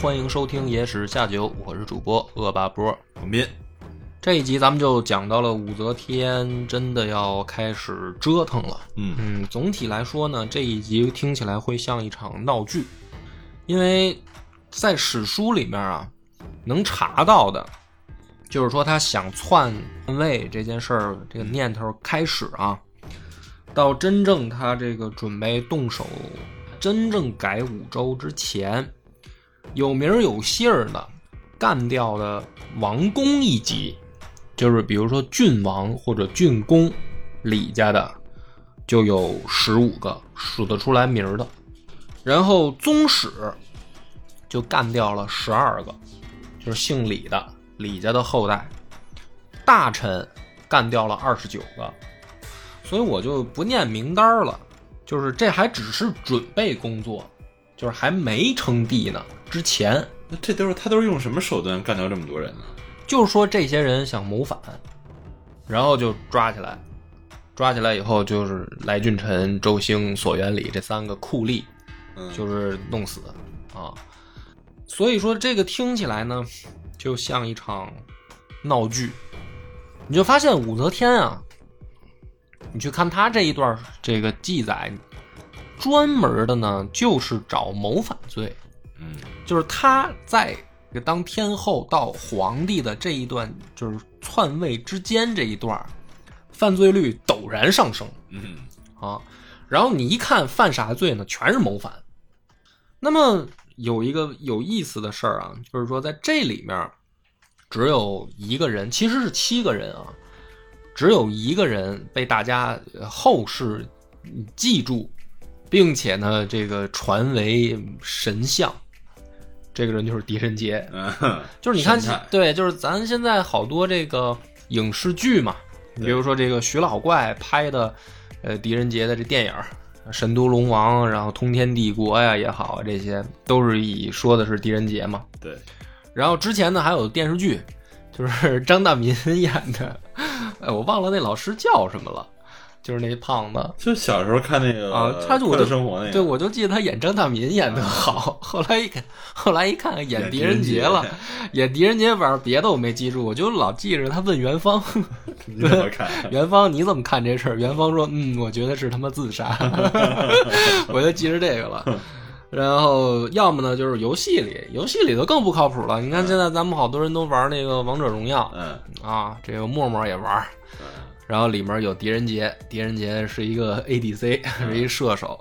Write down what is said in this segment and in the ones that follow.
欢迎收听《野史下酒》，我是主播恶霸波。王斌，这一集咱们就讲到了武则天真的要开始折腾了。嗯嗯，总体来说呢，这一集听起来会像一场闹剧，因为在史书里面啊，能查到的，就是说他想篡位这件事儿，这个念头开始啊，到真正他这个准备动手，真正改五周之前，有名有姓儿的干掉的王公一级，就是比如说郡王或者郡公，李家的就有十五个数得出来名儿的，然后宗室就干掉了十二个，就是姓李的李家的后代，大臣干掉了二十九个，所以我就不念名单了，就是这还只是准备工作，就是还没称帝呢，之前那这都是他都是用什么手段干掉这么多人呢？就是说这些人想谋反，然后就抓起来，抓起来以后就是来俊臣、周兴、索元礼这三个酷吏，嗯，就是弄死啊。所以说这个听起来呢，就像一场闹剧。你就发现武则天啊，你去看他这一段这个记载，专门的呢就是找谋反罪。嗯就是他在这个当天后到皇帝的这一段，就是篡位之间这一段，犯罪率陡然上升嗯啊。然后你一看犯啥罪呢？全是谋反。那么有一个有意思的事儿啊，就是说在这里面只有一个人，其实是七个人啊，只有一个人被大家呃后世记住，并且呢，这个传为神像。这个人就是狄仁杰，嗯，就是你看，对，就是咱现在好多这个影视剧嘛，比如说这个徐老怪拍的，呃，狄仁杰的这电影儿《神都龙王》，然后《通天帝国》呀也好，这些都是以说的是狄仁杰嘛。对，然后之前呢还有电视剧，就是张大民演的，哎，我忘了那老师叫什么了，就是那胖子。就小时候看那个啊他就我快就生活那个，对，我就记得他演张大民演的好，后来一看，后来一看演狄仁杰了，演狄仁杰，反正别的我没记住，我就老记着他问元芳，你怎么看？元芳你怎么看这事儿？元芳说，嗯，我觉得是他妈自杀，我就记着这个了。然后要么呢就是游戏里，游戏里头更不靠谱了。你看现在咱们好多人都玩那个王者荣耀嗯啊，这个默默也玩，嗯然后里面有狄仁杰，狄仁杰是一个 ADC，是一射手。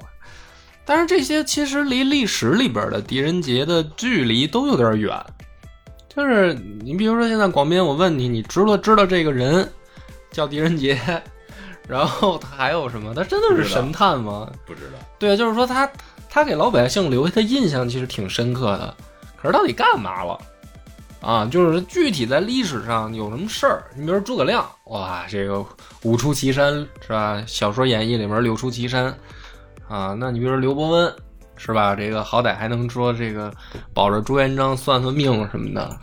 但是这些其实离历史里边的狄仁杰的距离都有点远。就是你比如说现在广斌，我问你，你知道知道这个人叫狄仁杰，然后他还有什么？他真的是神探吗？不知道，对，就是说他他给老百姓留下的印象其实挺深刻的，可是到底干嘛了？啊，就是具体在历史上有什么事儿？你比如说诸葛亮，哇，这个五出祁山是吧？小说演义里面六出祁山啊，那你比如说刘伯温是吧？这个好歹还能说这个保着朱元璋算算命什么的。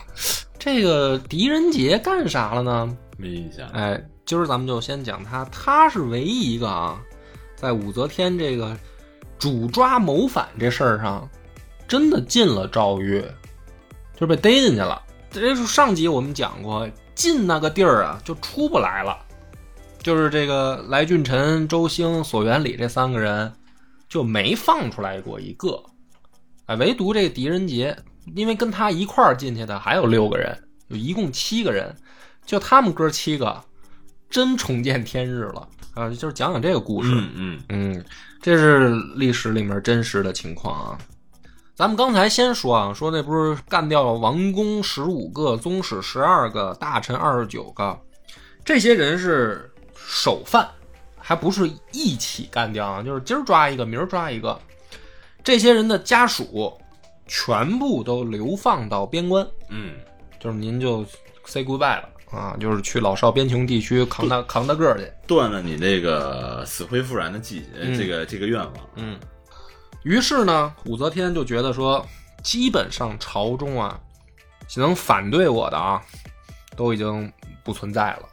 这个狄仁杰干啥了呢？没印象。哎，今儿咱们就先讲他，他是唯一一个啊，在武则天这个主抓谋反这事儿上，真的进了诏狱，就是被逮进去了。这是上集我们讲过，进那个地儿啊，就出不来了。就是这个来俊臣、周兴、索元礼这三个人，就没放出来过一个。哎，唯独这个狄仁杰，因为跟他一块儿进去的还有六个人，就一共七个人，就他们哥七个，真重见天日了啊！就是讲讲这个故事。嗯嗯嗯，这是历史里面真实的情况啊。咱们刚才先说啊，说那不是干掉了王公十五个，宗室十二个，大臣二十九个，这些人是首犯，还不是一起干掉啊，就是今儿抓一个，明儿抓一个。这些人的家属全部都流放到边关，嗯，就是您就 say goodbye 了啊，就是去老少边穷地区扛大扛大个儿去。断了你这个死灰复燃的季节，嗯这个这个愿望。嗯，于是呢，武则天就觉得说，基本上朝中啊，能反对我的啊，都已经不存在了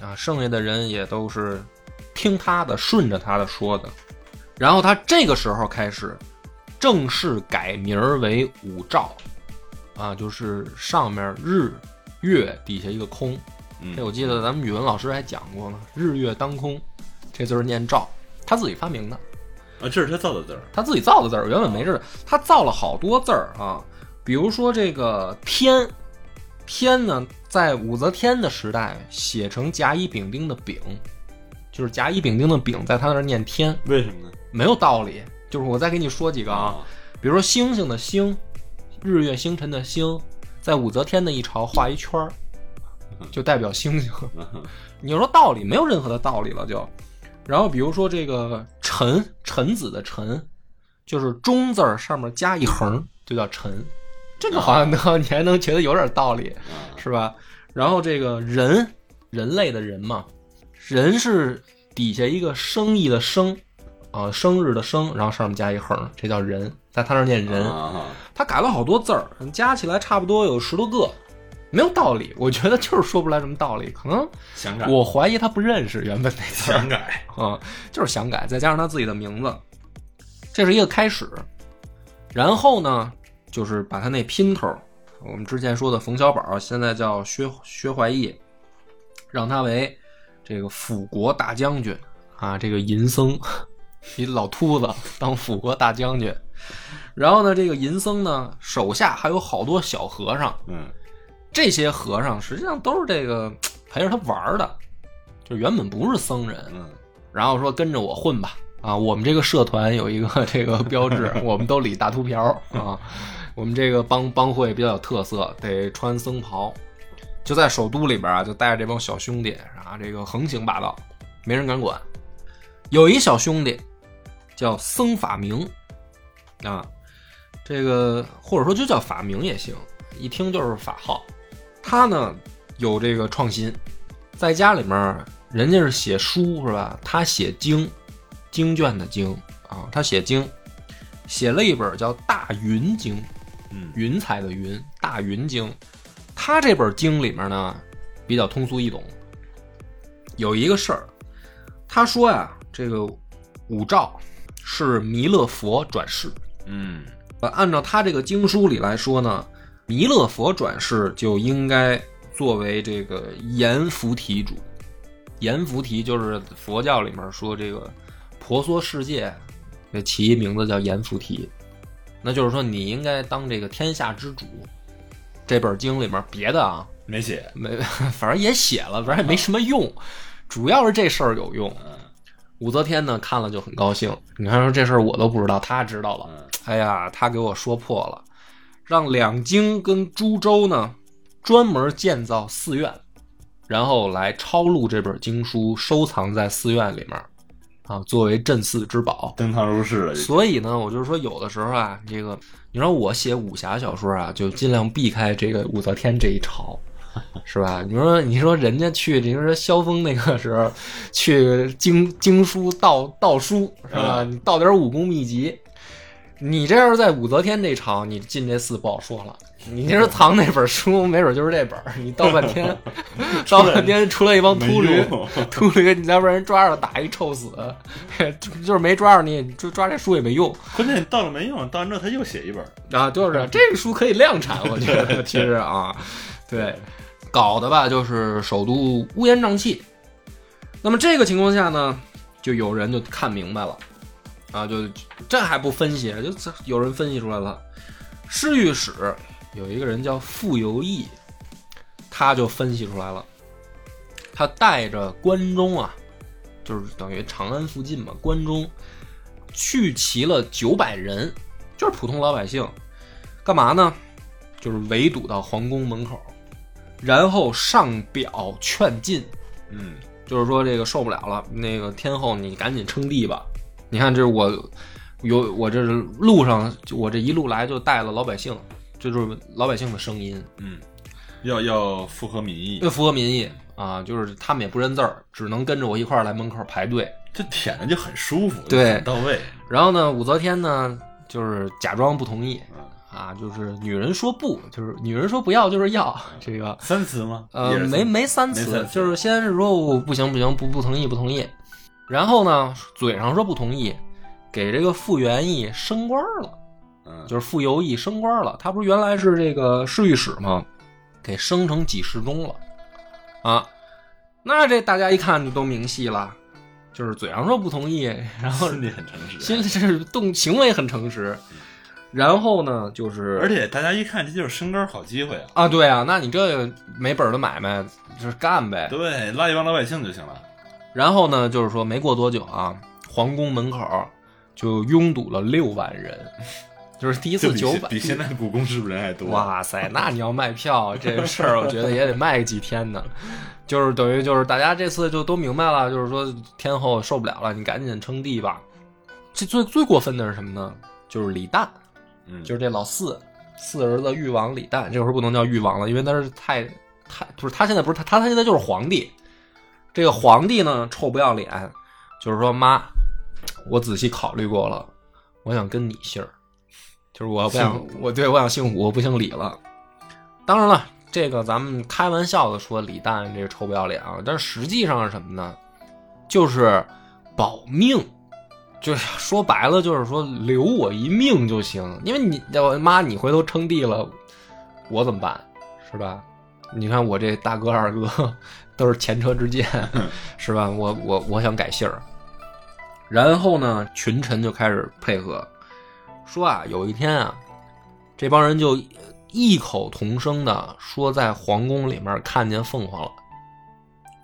啊，剩下的人也都是听他的，顺着他的说的。然后他这个时候开始正式改名儿为武曌，啊，就是上面日月底下一个空。嗯，这我记得咱们语文老师还讲过呢，“日月当空”这字儿念曌，他自己发明的。啊，这是他造的字儿。他自己造的字儿，原本没这，他造了好多字儿啊。比如说这个“天”，天呢，在武则天的时代写成甲乙丙丁的“丙”，就是甲乙丙丁的“丙”，在他那儿念“天为什么呢？”，没有道理。就是我再给你说几个啊，比如说星星的“星”，日月星辰的“星”，在武则天的一朝画一圈儿，就代表星星。你要说道理，没有任何的道理了就。然后比如说这个“臣”，臣子的“臣”，就是中字儿上面加一横，就叫臣。这个好像能，你还能觉得有点道理，啊，是吧？然后这个人，人类的人嘛，人是底下一个生意的生，啊、生日的生，然后上面加一横，这叫人，在他那儿念人。啊，他改了好多字儿，加起来差不多有十多个，没有道理。我觉得就是说不出来什么道理，可能想改，我怀疑他不认识原本那字儿想改。啊、就是想改，再加上他自己的名字，这是一个开始。然后呢，就是把他那姘头，我们之前说的冯小宝，现在叫薛薛怀义，让他为这个辅国大将军啊，这个银僧，一老秃子当辅国大将军。然后呢，这个银僧呢，手下还有好多小和尚，嗯，这些和尚实际上都是这个陪着他玩的，就原本不是僧人，嗯，然后说跟着我混吧。啊，我们这个社团有一个 这个标志，我们都理大秃瓢啊。我们这个帮帮会比较有特色，得穿僧袍。就在首都里边啊，就带着这帮小兄弟啊，这个横行霸道，没人敢管。有一小兄弟叫僧法明啊，这个或者说就叫法明也行，一听就是法号。他呢有这个创新，在家里面人家是写书是吧？他写经，经卷的经啊，他写经，写了一本叫《大云经》，嗯，云彩的云，《大云经》。他这本经里面呢比较通俗易懂，有一个事儿，他说呀，这个武曌是弥勒佛转世。嗯，呃，按照他这个经书里来说呢，弥勒佛转世就应该作为这个阎浮提主。阎浮提就是佛教里面说这个婆娑世界，给起名字叫阎浮提，那就是说你应该当这个天下之主。这本经里面别的啊没写。没，反正也写了，反正也没什么用，主要是这事儿有用。武则天呢看了就很高兴，你看说这事儿我都不知道，他知道了。哎呀，他给我说破了，让两京跟株洲呢专门建造寺院，然后来抄录这本经书，收藏在寺院里面，啊，作为镇寺之宝。登堂入室了，所以呢，我就是说，有的时候啊，这个你说我写武侠小说啊，就尽量避开这个武则天这一朝，是吧？你说，你说人家去，你说萧峰那个时候去经经书盗盗书，是吧？嗯你盗点武功秘籍，你这要是在武则天这场，你进这寺不好说了。你这是藏那本书，没准就是这本儿。你盗半天，盗半天出来一帮秃驴，秃驴，你再不然人抓着打一臭死，就是没抓着你，抓抓这书也没用关键你到了没用，到完之后他又写一本。啊。就是这个书可以量产，我觉得其实啊，对，搞的吧就是首都乌烟瘴气。那么这个情况下呢，就有人就看明白了，啊，就这还不分析，就有人分析出来了。侍御史有一个人叫傅由义，他就分析出来了，他带着关中啊，就是等于长安附近嘛，关中聚齐了九百人，就是普通老百姓，干嘛呢？就是围堵到皇宫门口，然后上表劝进，嗯就是说这个受不了了，那个天后你赶紧称帝吧。你看，这是我有我这是路上，我这一路来就带了老百姓，这就是老百姓的声音，嗯，要要符合民意要，符合民意啊，就是他们也不认字儿，只能跟着我一块儿来门口排队。这舔的就很舒服，对到位。然后呢，武则天呢，就是假装不同意啊，就是女人说不，就是女人说不要就是要，这个三词吗？呃没没三没次，就是先是说我不行不行不不同意不同意，然后呢嘴上说不同意，给这个傅园义升官了。嗯，就是傅游义升官了。他不是原来是这个侍御史吗？给升成给事中了啊。那这大家一看就都明细了，就是嘴上说不同意，然后心里很诚实，心里是动行为很诚实。然后呢，就是而且大家一看这就是升官好机会啊！啊，对啊，那你这个没本儿的买卖就是干呗。对，拉一帮老百姓就行了。然后呢，就是说没过多久啊，皇宫门口就拥堵了六万人，就是第一次九百比现在故宫是不是人还多？哇塞，那你要卖票这个事儿，我觉得也得卖几天呢。就是等于就是大家这次就都明白了，就是说天后受不了了，你赶紧称帝吧。这最最过分的是什么呢？就是李旦，嗯，就是这老四四儿子誉王李旦，这会儿不能叫誉王了，因为他是太太不是他现在不是他他他现在就是皇帝。这个皇帝呢臭不要脸，就是说妈，我仔细考虑过了，我想跟你姓儿，就是我不想我对我想姓武，我不姓李了。当然了，这个咱们开玩笑的说李诞这个臭不要脸啊，但是实际上是什么呢？就是保命，就是说白了就是说留我一命就行，因为你我妈你回头称帝了，我怎么办？是吧？你看我这大哥二哥都是前车之鉴，是吧？我我我想改姓儿，然后呢，群臣就开始配合，说啊，有一天啊，这帮人就异口同声的说在皇宫里面看见凤凰了，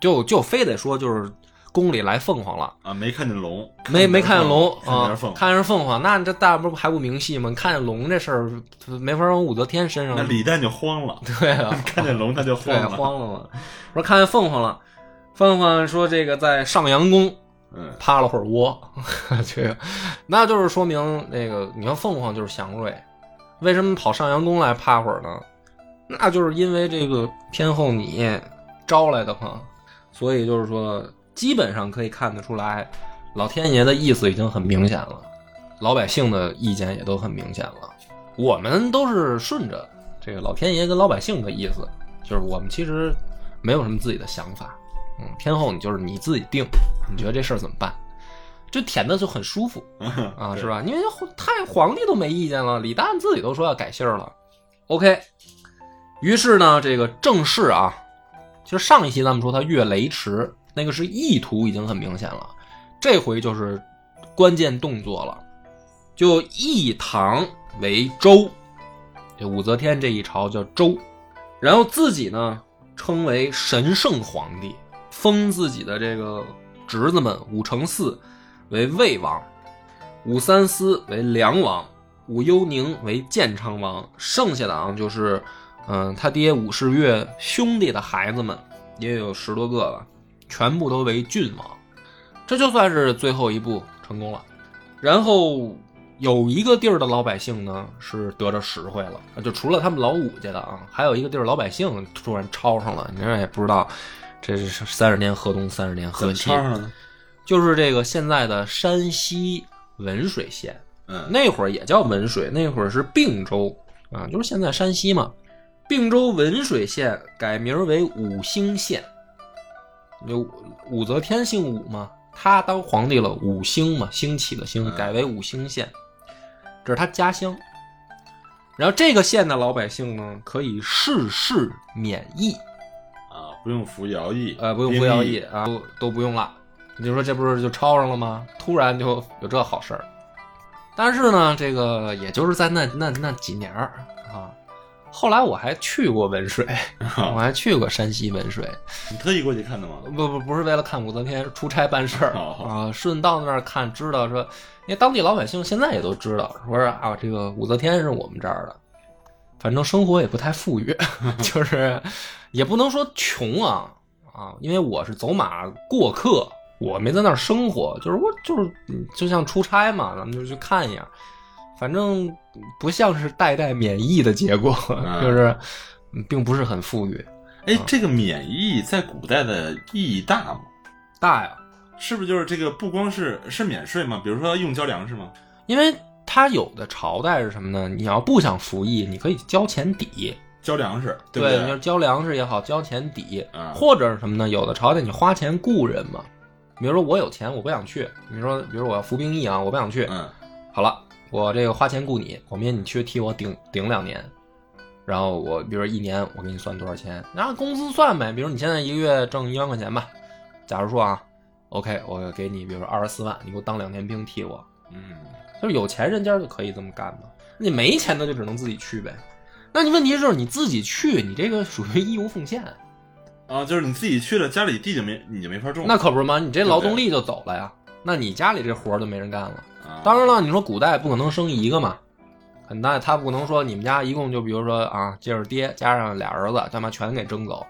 就就非得说就是宫里来凤凰了。啊，没看见龙，没没看见龙啊看见，凤凰。那这大不还不明戏吗？看见龙这事儿没法往武则天身上。那李旦就慌了，对啊，看见龙他就慌了。慌了嘛。说看见凤凰了，凤凰说这个在上阳宫嗯，趴了会儿窝，这个那就是说明那个你看凤凰就是祥瑞，为什么跑上阳宫来趴会儿呢？那就是因为这个天后你招来的嘛，所以就是说基本上可以看得出来，老天爷的意思已经很明显了，老百姓的意见也都很明显了，我们都是顺着这个老天爷跟老百姓的意思，就是我们其实没有什么自己的想法，嗯，天后你就是你自己定，你觉得这事儿怎么办？这舔的就很舒服 啊，是吧？因为太皇帝都没意见了，李旦自己都说要改姓儿了。OK，于是呢，这个正式啊，其实上一期咱们说他越雷池，那个是意图已经很明显了，这回就是关键动作了，就一唐为周，这武则天这一朝叫周，然后自己呢称为神圣皇帝，封自己的这个侄子们武承嗣为魏王，武三思为梁王，武幽宁为建昌王，剩下的啊就是，嗯、他爹武士月兄弟的孩子们也有十多个吧，全部都为郡王，这就算是最后一步成功了。然后有一个地儿的老百姓呢是得着实惠了，就除了他们老五家的啊，还有一个地儿老百姓突然抄上了，你这也不知道，这是三十年河东，三十年河西，抄上了？就是这个现在的山西文水县，嗯，那会儿也叫文水，那会儿是并州。啊，就是现在山西嘛。并州文水县改名为武兴县，就武则天姓武嘛，她当皇帝了，武兴嘛，兴起的兴，嗯改为武兴县，这是她家乡。然后这个县的老百姓呢，可以事事免役，啊，不用服徭役，呃，不用服徭役啊，都都不用了。你就说这不是就抄上了吗？突然就有这好事儿。但是呢，这个也就是在那那那几年。后来我还去过文水，我还去过山西文水，你特意过去看的吗？不不不是为了看武则天出差办事儿哦。啊，顺道那儿看，知道说，因为当地老百姓现在也都知道，说是啊，这个武则天是我们这儿的，反正生活也不太富裕，就是也不能说穷啊啊，因为我是走马过客，我没在那儿生活，就是我就是嗯就像出差嘛，咱们就去看一眼，反正不像是代代免疫的结果，嗯就是嗯并不是很富裕。哎，这个免疫在古代的意义大吗？大呀，是不是就是这个不光是是免税吗？比如说用交粮食吗？因为它有的朝代是什么呢？你要不想服役，你可以交钱抵，交粮食，对不你要交粮食也好，交钱抵，啊或者是什么呢？有的朝代你花钱雇人嘛，比如说我有钱，我不想去，比如说，比如我要服兵役啊，我不想去，嗯好了，我这个花钱雇你，我明天你去替我顶顶两年，然后我比如说一年我给你算多少钱，然后工资算呗，比如你现在一个月挣一万块钱吧，假如说啊，OK，我给你比如说二十四万，你给我当两年兵替我，嗯，就是有钱人家就可以这么干嘛，你没钱的就只能自己去呗。那你问题就是你自己去，你这个属于义务奉献，啊，就是你自己去了，家里地就没你就没法种。那可不是吗？你这劳动力就走了呀，那你家里这活儿就没人干了。啊当然了，你说古代不可能生一个嘛，很大，他不能说你们家一共就比如说啊，接着爹加上俩儿子，他妈全给征走。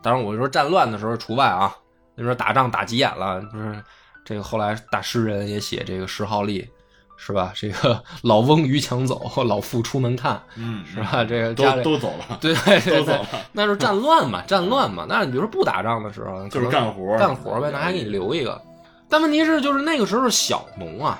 当然，我说战乱的时候除外啊。那时候打仗打急眼了，不是这个后来大诗人也写这个石号吏，是吧？这个老翁逾墙走，老妇出门看，嗯是吧？这个家里都都走了，对对对对都走，了，那是战乱嘛，战乱嘛。那你比如说不打仗的时候，就是干活干活呗，那还给你留一个。但问题是，就是那个时候小农啊，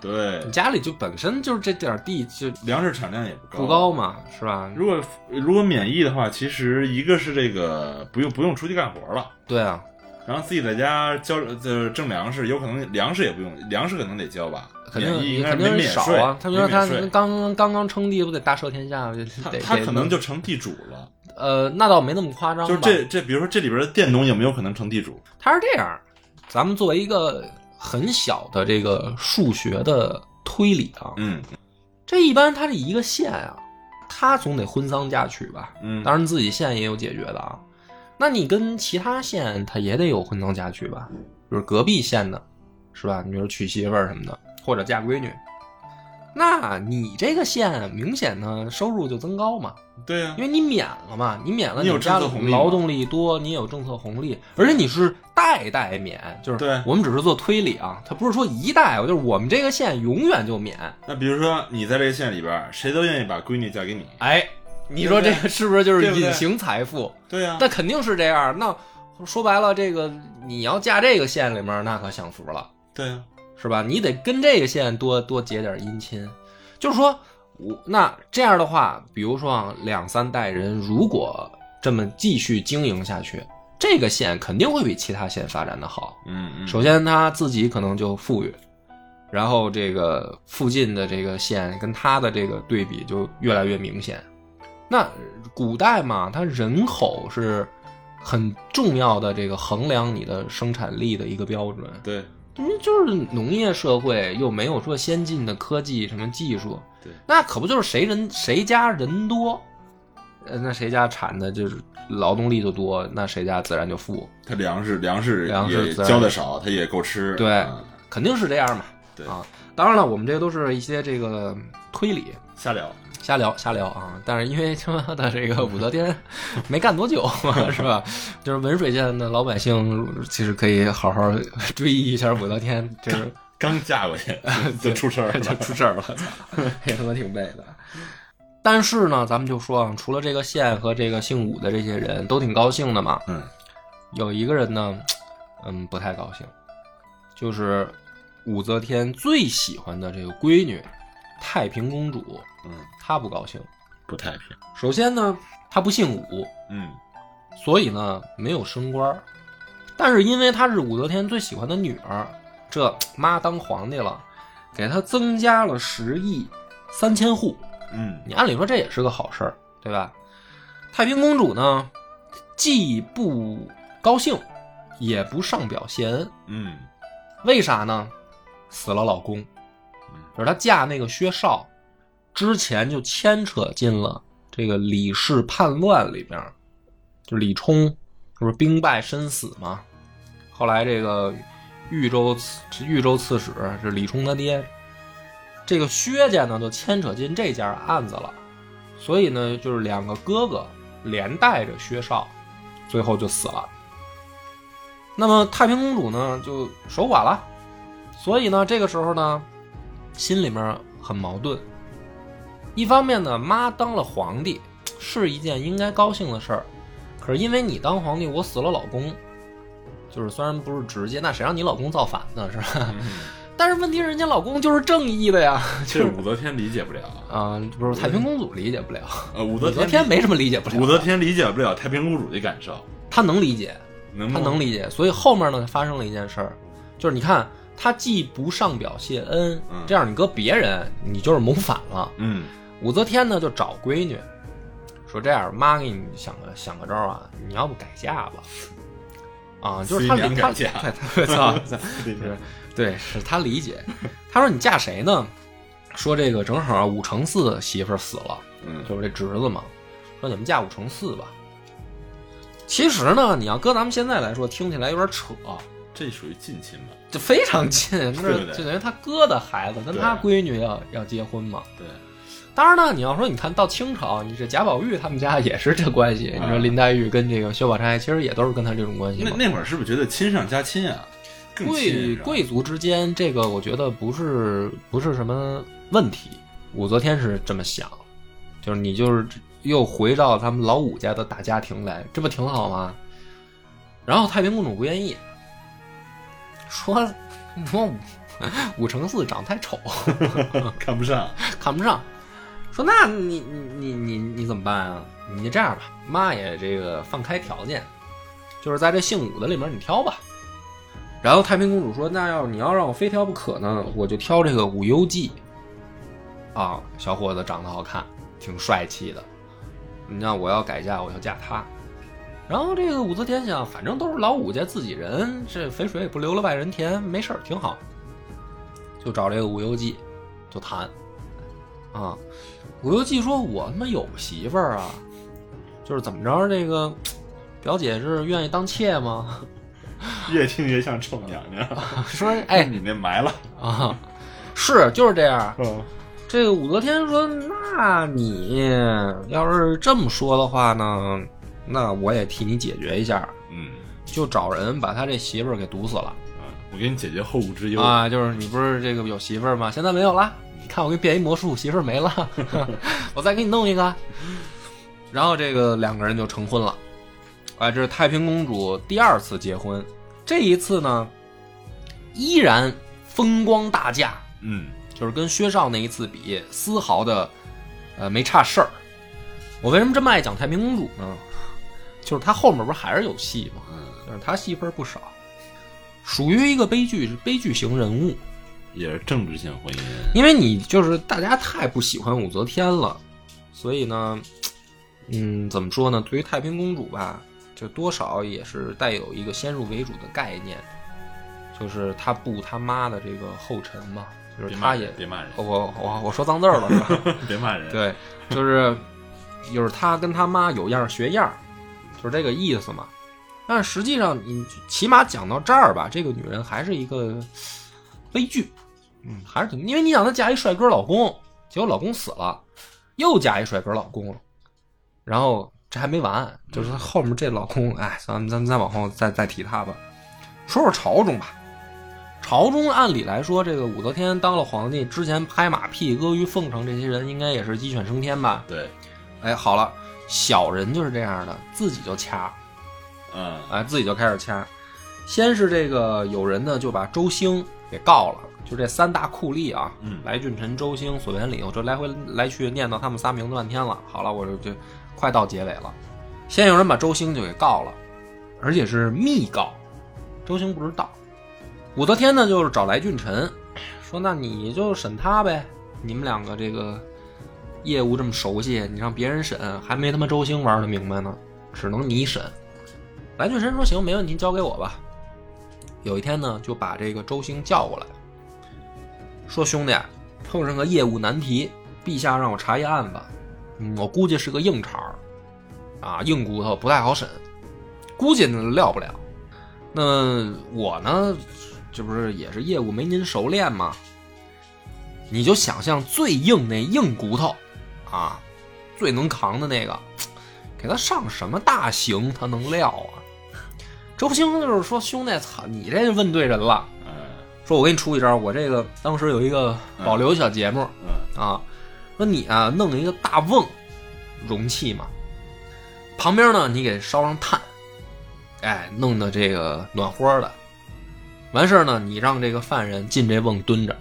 对你，家里就本身就是这点地就粮食产量也不高，不高。嘛，是吧？如果如果免疫的话，其实一个是这个不用不用出去干活了，对啊，然后自己在家交呃挣粮食，有可能粮食也不用，粮食可能得交吧，肯定免疫应该肯定没免税是少啊。他说他没免税刚刚刚称帝，不得大赦天下？就他他可能就成地主了，呃，那倒没那么夸张。就是这这，比如说这里边的佃农有没有可能成地主？他是这样，咱们作为一个很小的这个数学的推理啊，嗯这一般他这一个县啊，他总得婚丧嫁娶吧？嗯，当然自己县也有解决的啊。那你跟其他县他也得有婚丧嫁娶吧？就是隔壁县的，是吧？你比如娶媳妇儿什么的，或者嫁闺女。那你这个县明显呢收入就增高嘛，对呀因，为你免了嘛，你免了你有家政策红利劳动力多，你也有政策红利，而且你是代代免，就是对我们只是做推理啊，它不是说一代，就是我们这个县永远就免。那比如说你在这个县里边，谁都愿意把闺女嫁给你，哎，你说这个是不是就是隐形财富？对呀，那肯定是这样。那说白了，这个你要嫁这个县里面，那可享福了，对呀，是吧？你得跟这个县多多结点姻亲。就是说，我那这样的话，比如说啊，两三代人如果这么继续经营下去，这个县肯定会比其他县发展的好。嗯嗯，首先他自己可能就富裕，然后这个附近的这个县跟他的这个对比就越来越明显。那古代嘛，它人口是很重要的这个衡量你的生产力的一个标准。对因为就是农业社会，又没有说先进的科技什么技术，对，那可不就是谁人谁家人多，呃，那谁家产的就是劳动力就多，那谁家自然就富。他粮食粮食粮食交的少，他也够吃，对啊肯定是这样嘛。对啊，当然了，我们这都是一些这个推理，瞎聊，瞎聊瞎聊啊。但是因为他妈的这个武则天没干多久嘛，是吧？就是文水县的老百姓其实可以好好追忆一下武则天，就是刚嫁过去 就出事儿就了，出事儿了，操，也他妈挺背的。但是呢，咱们就说啊，除了这个县和这个姓武的这些人都挺高兴的嘛，嗯。有一个人呢，嗯，不太高兴，就是武则天最喜欢的这个闺女太平公主，嗯，她不高兴。不太平，首先呢，他不姓武，嗯所以呢没有升官儿。但是因为她是武则天最喜欢的女儿，这妈当皇帝了，给她增加了十亿三千户。嗯你按理说这也是个好事儿，对吧？太平公主呢，既不高兴，也不上表谢恩，嗯为啥呢？死了老公，就是她嫁那个薛绍，之前就牵扯进了这个李氏叛乱里边，就李冲不是兵败身死吗？后来这个豫州刺豫州刺史是李冲他爹，这个薛家呢就牵扯进这件案子了，所以呢就是两个哥哥连带着薛绍，最后就死了。那么太平公主呢就守寡了，所以呢这个时候呢心里面很矛盾。一方面呢，妈当了皇帝是一件应该高兴的事儿，可是因为你当皇帝，我死了老公，就是虽然不是直接，那谁让你老公造反呢，是吧？但是问题是人家老公就是正义的呀，这武则天理解不了。啊、不是太平公主理解不了，呃，武 武则则天没什么理解不了，武则天理解不了太平公主的感受，她能理解，能她能理解，所以后面呢发生了一件事儿，就是你看她既不上表谢恩，嗯这样你搁别人你就是谋反了。嗯武则天呢就找闺女，说这样，妈给你想个想个招啊，你要不改嫁吧？啊，就是她司理她娘改嫁对 是对，是她理解。他说你嫁谁呢？说这个正好武承嗣媳妇死了，嗯就是这侄子嘛。说你们嫁武承嗣吧。其实呢，你要搁咱们现在来说，听起来有点扯，这属于近亲吧？就非常近，就等于他哥的孩子跟他闺女要要结婚嘛。对，当然呢，你要说你看到清朝，你这贾宝玉他们家也是这关系。啊你说林黛玉跟这个薛宝钗，其实也都是跟他这种关系。那那会儿是不是觉得亲上加亲啊？亲贵贵族之间，这个我觉得不是不是什么问题。武则天是这么想，就是你就是又回到他们老武家的大家庭来，这不挺好吗？然后太平公主不愿意，说说武武承嗣长太丑，看不上，看不上。说那你你你你你怎么办啊？你这样吧，妈也这个放开条件，就是在这姓武的里面你挑吧。然后太平公主说：“那要你要让我非挑不可呢，我就挑这个武攸暨。啊，小伙子长得好看，挺帅气的。你让我要改嫁，我要嫁他。然后这个武则天想，反正都是老武家自己人，这肥水也不流了外人田，没事儿，挺好。就找这个武攸暨，就谈。啊，武攸暨说：“我他妈有媳妇儿啊，就是怎么着，这个表姐是愿意当妾吗？越听越像臭娘娘。说，哎你那埋了，啊，是就是这样。嗯这个武则天说：“那你要是这么说的话呢，那我也替你解决一下，嗯就找人把他这媳妇儿给毒死了啊，我给你解决后顾之忧。啊！就是你不是这个有媳妇儿吗？现在没有了，你看我给你变一魔术，媳妇儿没了，我再给你弄一个。然后这个两个人就成婚了。哎，这是太平公主第二次结婚，这一次呢，依然风光大嫁，嗯就是跟薛少那一次比，丝毫的呃没差事儿。我为什么这么爱讲太平公主呢？就是她后面不是还是有戏吗？嗯，就是她戏份不少，属于一个悲剧悲剧型人物。也是政治性婚姻。因为你就是大家太不喜欢武则天了，所以呢，嗯，怎么说呢？对于太平公主吧，就多少也是带有一个先入为主的概念，就是她步他妈的这个后尘嘛，就是她也人，别骂人，我我我说脏字儿了是吧？别骂人。对，就是就是她跟她妈有样学样儿，就是这个意思嘛。但实际上，你起码讲到这儿吧，这个女人还是一个悲剧，嗯，还是挺，因为你想她嫁一帅哥老公，结果老公死了，又嫁一帅哥老公，然后这还没完，就是后面这老公，哎，咱们咱们再往后再再提他吧。说说朝中吧，朝中按理来说，这个武则天当了皇帝之前拍马屁、阿谀奉承这些人，应该也是鸡犬升天吧？对，哎，好了，小人就是这样的，自己就掐，嗯哎，自己就开始掐。先是这个有人呢就把周兴给告了，就这三大酷吏啊，嗯来俊臣、周兴、索元礼，我这来回来去念叨他们仨名字半天了。好了，我这就快到结尾了。先有人把周兴就给告了，而且是密告，周兴不知道。武则天呢就是找来俊臣，说那你就审他呗，你们两个这个业务这么熟悉，你让别人审，还没他妈周兴玩的明白呢，只能你审。来俊臣说行，没问题，交给我吧。有一天呢，就把这个周兴叫过来，说兄弟，碰上个业务难题，陛下让我查一案子，我估计是个硬茬儿，啊，硬骨头不太好审，估计呢料不了。那我呢，这不是也是业务没您熟练吗？你就想象最硬那硬骨头，啊，最能扛的那个，给他上什么大刑他能撂啊？周兴就是说兄弟，操，你这问对人了。嗯。说我给你出一招，我这个当时有一个保留小节目嗯啊，说你啊弄一个大瓮容器嘛，旁边呢你给烧上炭，哎，弄的这个暖和的。完事儿呢，你让这个犯人进这瓮蹲着，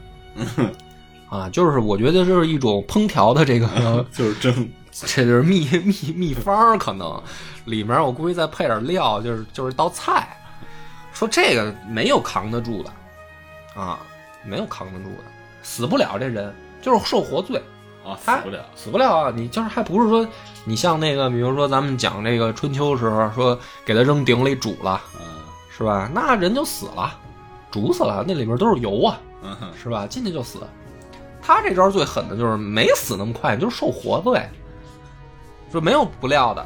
啊，就是我觉得这是一种烹调的这个，就是蒸，这就是秘 秘秘方儿，可能里面我估计再配点料，就是就是一道菜。说这个没有扛得住的，啊，没有扛得住的，死不了这人，就是受活罪。啊，死不了。死不了啊！你就是还不是说你像那个，比如说咱们讲这个春秋时候说给他扔鼎里煮了，嗯是吧？那人就死了，煮死了，那里面都是油啊，嗯是吧？进去就死。他这招最狠的就是没死那么快，就是受活罪，说没有不料的。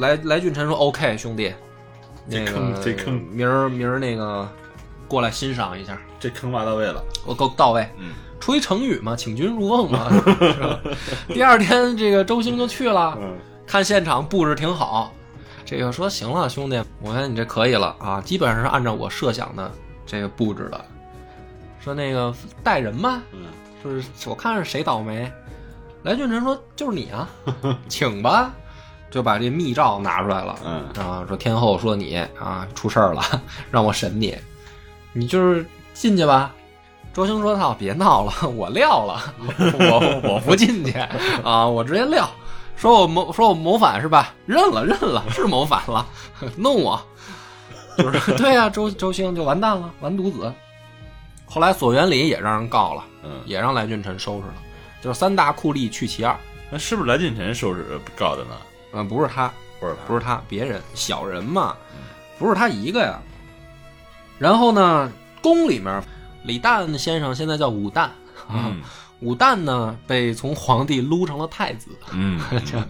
来来俊臣说：“OK，兄弟，那这坑个这坑明儿明儿那个过来欣赏一下，这坑挖到位了。我够到位。嗯出一成语嘛，请君入瓮嘛。是吧第二天，这个周兴就去了，嗯看现场布置挺好。这个说行了，兄弟，我看你这可以了啊，基本上是按照我设想的这个布置的。说那个带人吧，嗯就是我看是谁倒霉。来俊臣说就是你啊，请吧，就把这密诏拿出来了。嗯啊，说天后说你啊出事儿了，让我审你，你就是进去吧。周兴说：“操，别闹了，我撂了，我我不进去啊，我直接撂。说我谋说我谋反是吧？认了认了，是谋反了，弄我。就是对呀、周周兴就完蛋了，完犊子。后来索元礼也让人告了，嗯，也让来俊臣收拾了，就是三大酷吏去其二。那是不是来俊臣收拾告的呢？嗯、不是他，不是他，不是他，别人小人嘛，不是他一个呀。然后呢，宫里面，李旦先生现在叫武旦啊，嗯 武旦呢被从皇帝撸成了太子，嗯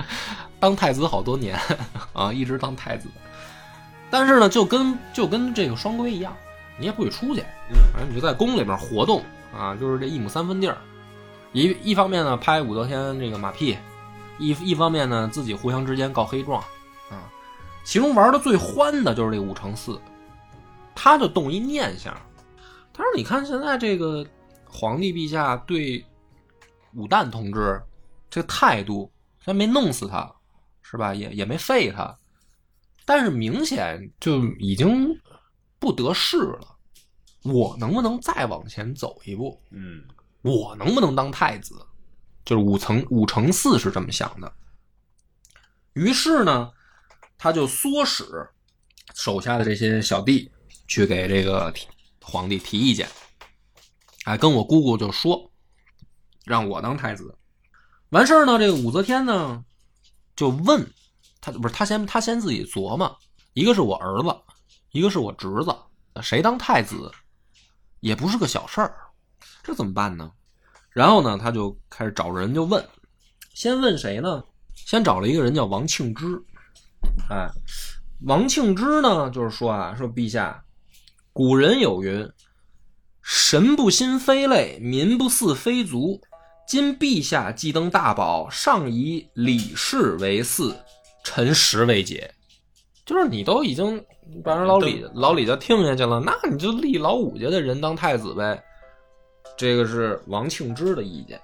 当太子好多年 啊，一直当太子。但是呢，就跟就跟这个双规一样，你也不许出去，反正你就在宫里面活动啊，就是这一亩三分地儿。一一方面呢，拍武则天这个马屁，一一方面呢，自己互相之间告黑状啊。其中玩的最欢的就是这武承嗣，他就动一念想，他说：“你看现在这个皇帝陛下对武旦同志这个态度，虽然没弄死他，是吧？也也没废他，但是明显就已经不得势了。我能不能再往前走一步？嗯我能不能当太子？就是武承武承嗣是这么想的。于是呢，他就唆使手下的这些小弟去给这个皇帝提意见，哎，跟我姑姑就说，让我当太子。完事儿呢，这个武则天呢就问他，不是他先他先自己琢磨，一个是我儿子，一个是我侄子，谁当太子也不是个小事儿，这怎么办呢？然后呢，他就开始找人就问，先问谁呢？先找了一个人叫王庆之，哎，王庆之呢，就是说啊，说陛下，古人有云：“神不心非类，民不似非族。”今陛下既登大宝，上以李氏为嗣，臣实为解。就是你都已经把人老李老李家听下去了，那你就立老五家的人当太子呗。这个是王庆之的意见。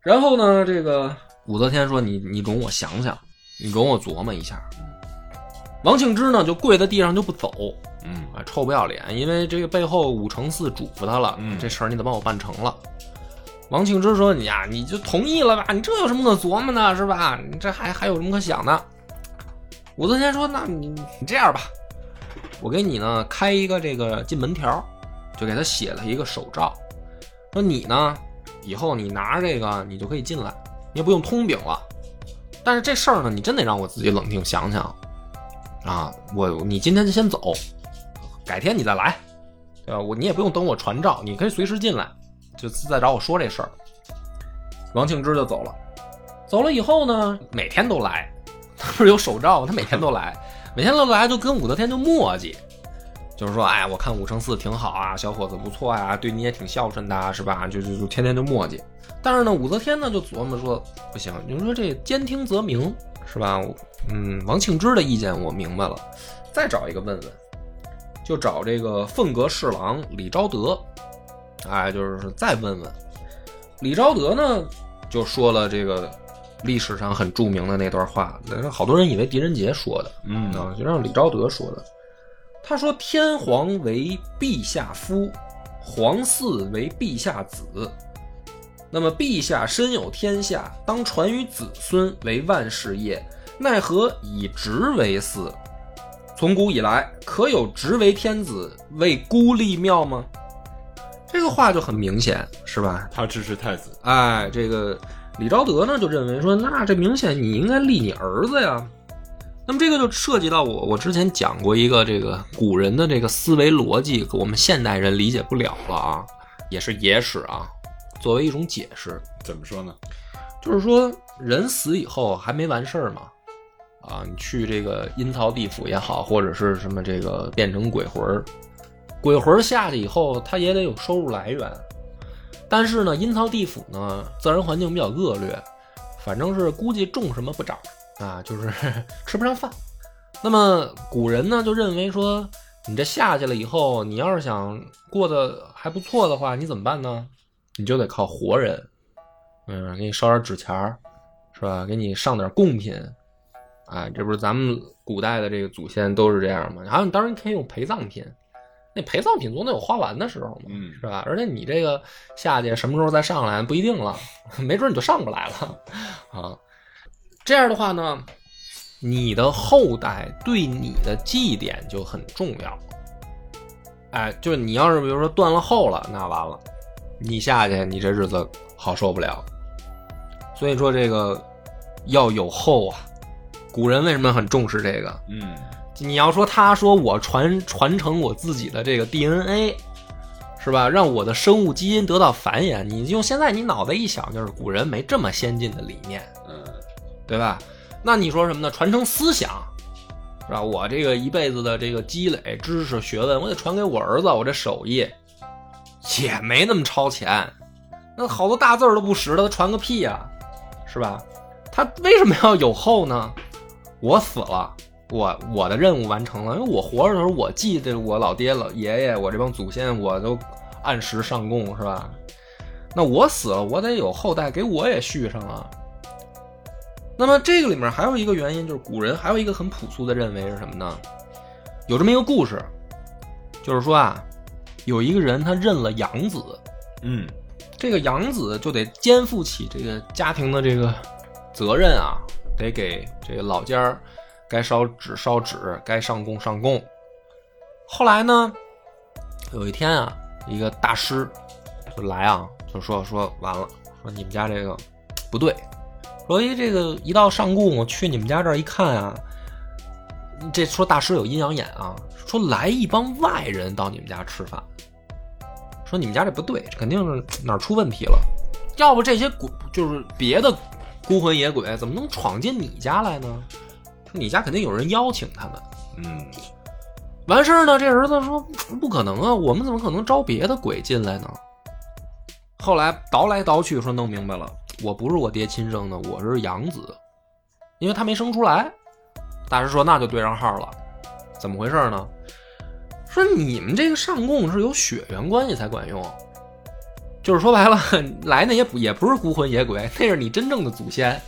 然后呢，这个武则天说：“你你容我想想，你容我琢磨一下。”王庆之呢就跪在地上就不走，嗯啊，臭不要脸！因为这个背后武承嗣嘱咐他了，嗯这事儿你得帮我办成了。王庆之说：“你呀，你就同意了吧？你这有什么可琢磨的，是吧？你这还还有什么可想的？”武则天说：“那你你这样吧，我给你呢开一个这个进门条，就给他写了一个手诏，说你呢以后你拿着这个你就可以进来，你也不用通禀了。但是这事儿呢，你真得让我自己冷静想想啊！我你今天就先走，改天你再来，对吧？我你也不用等我传召，你可以随时进来，就再找我说这事儿。王庆之就走了，走了以后呢，每天都来，他不是有手诏吗？他每天都来，每天都来，就跟武则天就磨叽，就是说，哎，我看武承嗣挺好啊，小伙子不错呀、对你也挺孝顺的啊，是吧？就就就天天就磨叽。但是呢，武则天呢就琢磨说，不行，你说这兼听则明，是吧？嗯，王庆之的意见我明白了，再找一个问问，就找这个凤阁侍郎李昭德，哎，就是再问问李昭德呢，就说了这个历史上很著名的那段话，好多人以为狄仁杰说的，嗯啊，就让李昭德说的。他说：“天皇为陛下夫，皇嗣为陛下子。那么陛下身有天下，当传于子孙为万事业，奈何以直为嗣？从古以来，可有直为天子，为孤立庙吗？”这个话就很明显，是吧？他支持太子，哎，这个李昭德呢就认为说，那这明显你应该立你儿子呀。那么这个就涉及到我，我之前讲过一个这个古人的这个思维逻辑，我们现代人理解不了了啊，也是野史啊，作为一种解释，怎么说呢？就是说人死以后还没完事儿嘛，啊，你去这个阴曹地府也好，或者是什么这个变成鬼魂儿，鬼魂儿下去以后，他也得有收入来源。但是呢，阴曹地府呢，自然环境比较恶劣，反正是估计种什么不长啊，就是 吃不上饭。那么古人呢，就认为说，你这下去了以后，你要是想过得还不错的话，你怎么办呢？你就得靠活人，嗯，给你烧点纸钱儿，是吧？给你上点贡品，啊，这不是咱们古代的这个祖先都是这样吗？然后你当然可以用陪葬品，那陪葬品总得有花完的时候嘛，嗯是吧？而且你这个下去什么时候再上来不一定了，没准你就上不来了啊。这样的话呢，你的后代对你的祭奠就很重要。哎，就是你要是比如说断了后了，那完了，你下去你这日子好受不了。所以说这个要有后啊，古人为什么很重视这个？嗯，你要说他说我传传承我自己的这个 DNA，是吧？让我的生物基因得到繁衍，你用现在你脑袋一想，就是古人没这么先进的理念，嗯，对吧？那你说什么呢？传承思想，是吧？我这个一辈子的这个积累知识学问，我得传给我儿子，我这手艺也没那么超前。那好多大字儿都不识的，他传个屁呀、是吧？他为什么要有后呢？我死了，我我的任务完成了，因为我活着的时候，我记得我老爹老爷爷，我这帮祖先，我都按时上供，是吧？那我死了，我得有后代给我也续上啊。那么这个里面还有一个原因，就是古人还有一个很朴素的认为是什么呢？有这么一个故事，就是说啊，有一个人他认了养子，嗯，这个养子就得肩负起这个家庭的这个责任啊，得给这个老家儿该烧纸烧纸，该上供上供。后来呢，有一天啊，一个大师就来啊，就说说完了，说你们家这个不对，说一这个一到上供，我去你们家这儿一看啊，这说大师有阴阳眼啊，说来一帮外人到你们家吃饭。说你们家这不对，这肯定是哪儿出问题了。要不这些鬼就是别的孤魂野鬼怎么能闯进你家来呢？说你家肯定有人邀请他们。嗯，完事儿呢，这儿子说不可能啊，我们怎么可能招别的鬼进来呢？后来倒来倒去，说弄明白了，我不是我爹亲生的，我是养子，因为他没生出来。大师说那就对上号了，怎么回事呢？说你们这个上供是有血缘关系才管用，就是说白了，来那也不也不是孤魂野鬼，那是你真正的祖先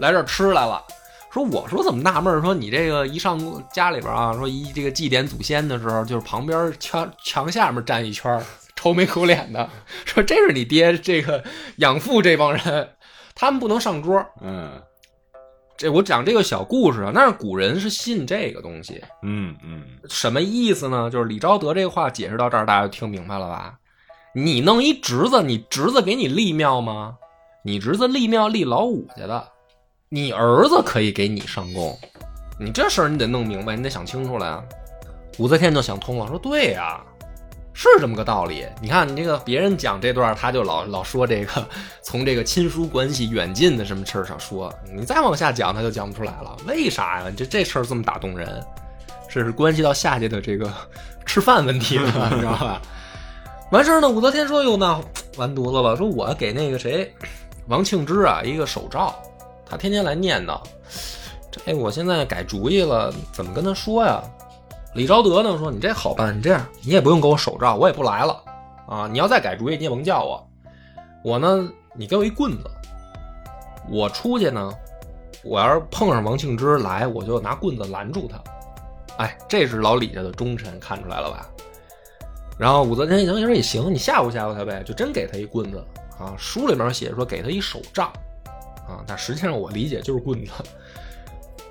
来这儿吃来了。说我说怎么纳闷，说你这个一上家里边啊，说一这个祭奠祖先的时候，就是旁边墙墙下面站一圈愁眉苦脸的，说这是你爹这个养父这帮人，他们不能上桌。嗯，这我讲这个小故事啊，那是古人是信这个东西，嗯，嗯，什么意思呢？就是李昭德这个话解释到这儿，大家就听明白了吧？你弄一侄子，你侄子给你立庙吗？你侄子立庙立老五去的，你儿子可以给你上供，你这事儿你得弄明白，你得想清楚了呀。武则天就想通了，说对呀、是这么个道理。你看你这个别人讲这段，他就老老说这个 从这个亲疏关系远近的什么事儿上说，你再往下讲他就讲不出来了。为啥呀？这这事儿这么打动人，这是关系到下界的这个 吃饭问题了，你知道吧？完事儿呢，武则天说：“哟，那 完犊子了，说我给那个谁，王庆之啊一个手诏，他天天来念叨，这我现在改主意了，怎么跟他说呀？李昭德呢说：“你这好办，你这样，你也不用给我守诏，我也不来了啊！你要再改主意，你也甭叫我。我呢，你给我一棍子，我出去呢，我要是碰上王庆之来，我就拿棍子拦住他。哎，这是老李家的忠臣，看出来了吧？然后武则天一想，也行，你吓唬吓唬他呗，就真给他一棍子啊。书里面写说给他一手杖啊，但实际上我理解就是棍子。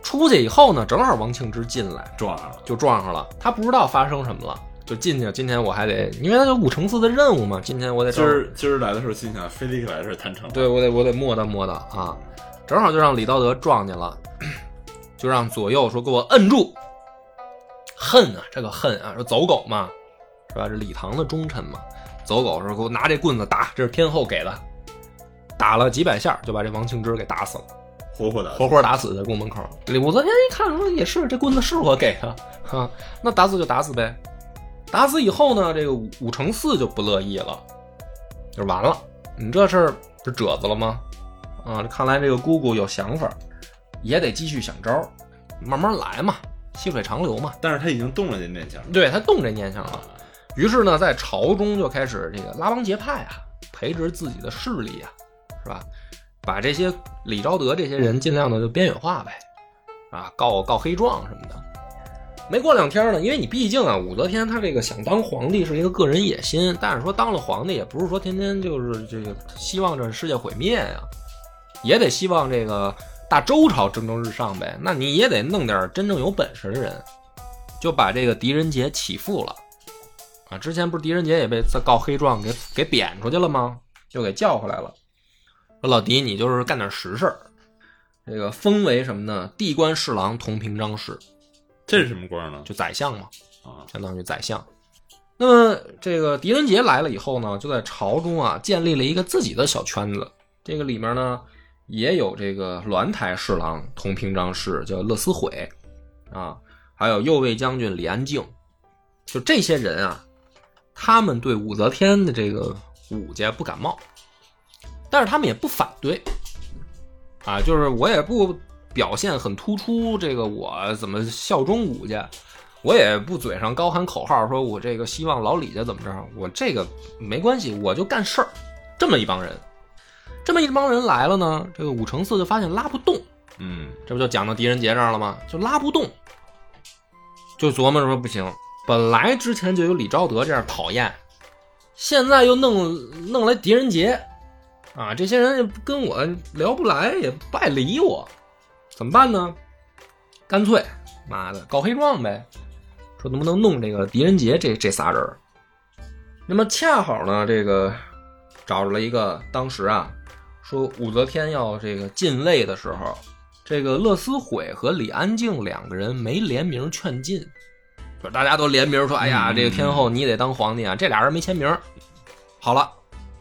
出去以后呢，正好王庆之进来，撞上了，就撞上了。他不知道发生什么了，就进去。今天我还得，因为他有五乘四的任务嘛。今天我得今儿今儿来的时候心想，非得来的事谈成了。对我得我得磨叨磨叨啊，正好就让李道德撞见了，就让左右说给我摁住。恨啊，这个恨啊，说走狗嘛，是吧？这李唐的忠臣嘛，走狗说给我拿这棍子打，这是天后给的，打了几百下就把这王庆之给打死了。活活的，活活打死在宫门口。武则天一看说也是，这棍子是我给的，哈，那打死就打死呗。打死以后呢，这个武武承嗣就不乐意了，就完了，你这事儿不是褶子了吗？啊，看来这个姑姑有想法，也得继续想招，慢慢来嘛，细水长流嘛。但是他已经动了这念想，对他动这念想了。于是呢，在朝中就开始这个拉帮结派啊，培植自己的势力啊，是吧？把这些李昭德这些人尽量的就边缘化呗，啊，告告黑状什么的。没过两天呢，因为你毕竟啊，武则天她这个想当皇帝是一个个人野心，但是说当了皇帝也不是说天天就是这个希望这世界毁灭呀，也得希望这个大周朝蒸蒸日上呗。那你也得弄点真正有本事的人，就把这个狄仁杰起复了啊。之前不是狄仁杰也被告黑状给给贬出去了吗？又给叫回来了。说老狄，你就是干点实事儿，这个封为什么呢？地官侍郎同平章事，这是什么官呢？就宰相嘛，啊，相当于宰相。那么这个狄仁杰来了以后呢，就在朝中啊建立了一个自己的小圈子。这个里面呢也有这个鸾台侍郎同平章事，叫乐思悔啊，还有右卫将军李安敬，就这些人啊，他们对武则天的这个武家不感冒。但是他们也不反对，啊，就是我也不表现很突出，这个我怎么效忠武家，我也不嘴上高喊口号，说我这个希望老李家怎么着，我这个没关系，我就干事儿。这么一帮人，这么一帮人来了呢，这个武承嗣就发现拉不动，嗯，这不就讲到狄仁杰这儿了吗？就拉不动，就琢磨说不行，本来之前就有李昭德这样讨厌，现在又弄弄来狄仁杰。啊，这些人跟我聊不来，也不爱理我，怎么办呢？干脆，妈的，告黑状呗！说能不能弄这个狄仁杰这这仨人？那么恰好呢，这个找着了一个，当时啊，说武则天要这个进位的时候，这个乐思悔和李安静两个人没联名劝进，就是大家都联名说：“哎呀，这个天后你得当皇帝啊！”这俩人没签名。好了，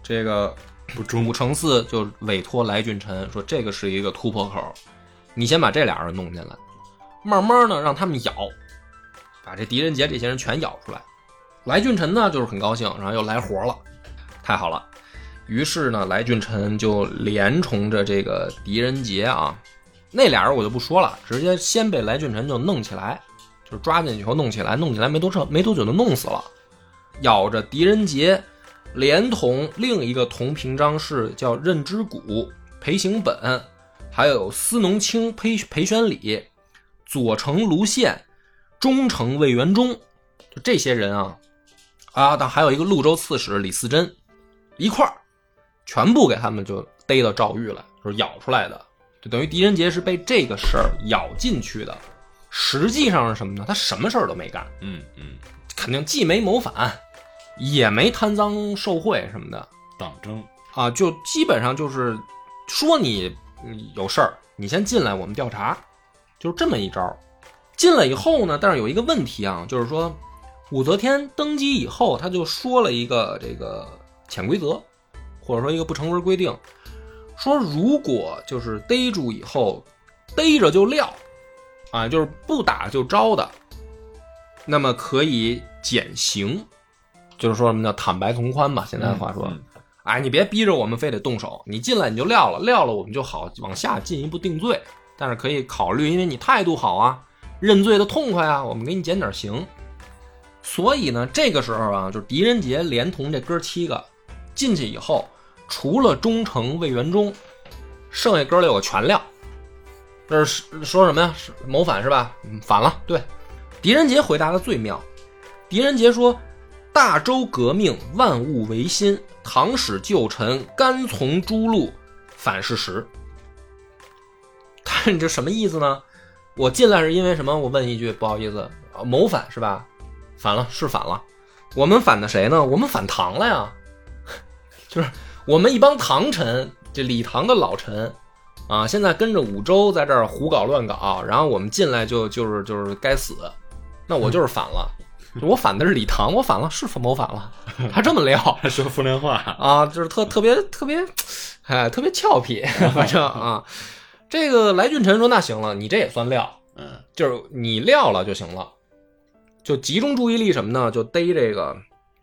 这个。武承嗣就委托来俊臣说：“这个是一个突破口，你先把这俩人弄进来，慢慢呢让他们咬，把这狄仁杰这些人全咬出来。”来俊臣呢就是很高兴，然后又来活了，太好了。于是呢，来俊臣就连从着这个狄仁杰啊，那俩人我就不说了，直接先被来俊臣就弄起来，就是抓进去以后弄起来，弄起来没多少没多久就弄死了，咬着狄仁杰。连同另一个同平章事叫任之谷、裴行本，还有司农卿裴裴宣礼、左丞卢宪、中丞魏元忠，就这些人啊，啊，但还有一个潞州刺史李嗣珍，一块儿，全部给他们就逮到诏狱了，就是咬出来的，就等于狄仁杰是被这个事儿咬进去的。实际上是什么呢？他什么事儿都没干，嗯嗯，肯定既没谋反。也没贪赃受贿什么的，党争。啊，就基本上就是说你有事儿，你先进来，我们调查，就是这么一招。进来以后呢，但是有一个问题啊，就是说武则天登基以后，他就说了一个这个潜规则，或者说一个不成文规定，说如果就是逮住以后逮着就撂，啊，就是不打就招的，那么可以减刑。就是说什么叫坦白从宽吧？现在的话说，哎，你别逼着我们非得动手，你进来你就撂了，撂了我们就好往下进一步定罪。但是可以考虑，因为你态度好啊，认罪的痛快啊，我们给你减点刑。所以呢，这个时候啊，就是狄仁杰连同这哥七个进去以后，除了忠诚魏元忠，剩下哥六个全撂。这是说什么呀？是谋反是吧？嗯，反了。对，狄仁杰回答的最妙。狄仁杰说：“大周革命，万物维新，唐使旧臣，甘从诸路，反是实。”他这什么意思呢？我进来是因为什么？我问一句，不好意思，谋反是吧？反了，是反了。我们反的谁呢？我们反唐了呀，就是我们一帮唐臣，这李唐的老臣啊，现在跟着武周在这儿胡搞乱搞，然后我们进来就就是就是该死，那我就是反了。我反的是李唐，我反了，是谋反了，他这么撂 还说风凉话，啊，就是特特别特别，哎，特别俏皮，反正 啊，这个来俊臣说那行了，你这也算撂，嗯。就是你撂了就行了，就集中注意力什么呢？就逮这个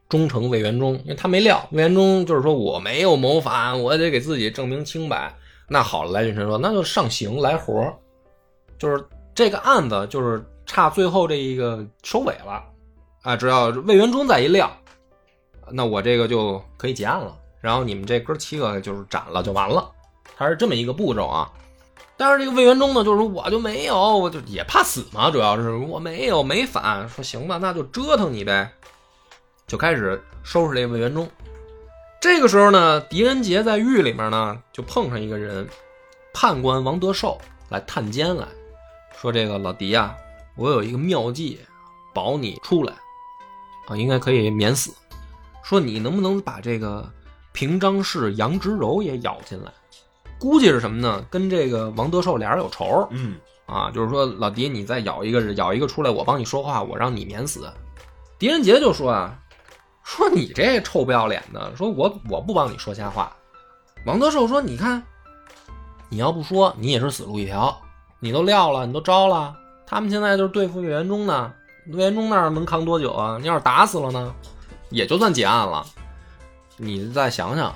忠诚魏元忠，因为他没撂，魏元忠就是说我没有谋反，我得给自己证明清白。那好了，来俊臣说那就上刑来活，就是这个案子就是差最后这一个收尾了啊，只要魏元忠再一撂，那我这个就可以结案了，然后你们这哥七个就是斩了就完了，他是这么一个步骤啊。但是这个魏元忠呢，就是说我就没有，我就也怕死嘛，主要是我没有没反，说行吧，那就折腾你呗，就开始收拾这个魏元忠。这个时候呢，狄仁杰在狱里面呢，就碰上一个人，判官王德寿来探监来，说这个老狄啊，我有一个妙计，保你出来，啊，应该可以免死。说你能不能把这个平章事杨直柔也咬进来？估计是什么呢？跟这个王德寿俩人有仇嗯啊，就是说老狄你再咬一个咬一个出来，我帮你说话，我让你免死。狄仁杰就说啊，说你这臭不要脸的，说我我不帮你说瞎话。王德寿说，你看，你要不说，你也是死路一条，你都撂了，你都招了，他们现在就是对付岳元忠呢，卢延忠那儿能扛多久啊？你要是打死了呢，也就算结案了。你再想想，